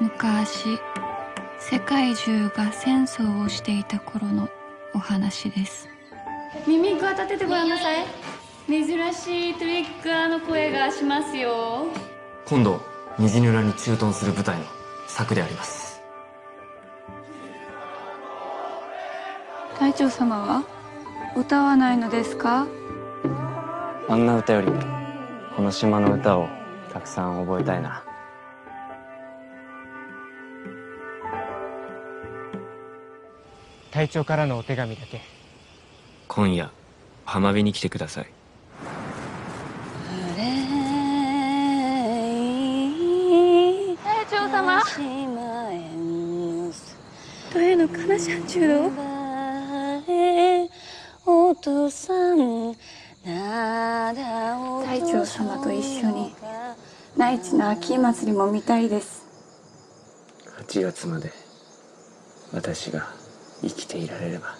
昔世界中が戦争をしていた頃のお話です。耳くわ立ててごらんなさい。珍しいトリッカーの声がしますよ。今度虹の裏に駐屯する部隊の策であります。隊長様は歌わないのですか？あんな歌よりもこの島の歌をたくさん覚えたいな隊長からのお手紙だけ。今夜浜辺に来てください。隊長様。どういうのかなしゃんちゅうの隊長様と一緒に。内地の秋祭りも見たいです。8月まで私が生きていられれば。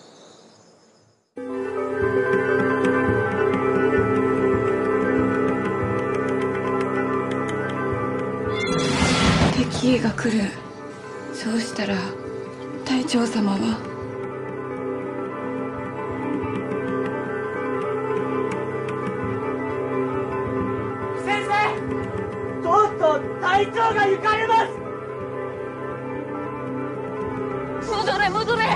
敵が来る。そうしたら隊長様は。先生とうとう隊長が行かれます。戻れ戻れ。戻れ戻れ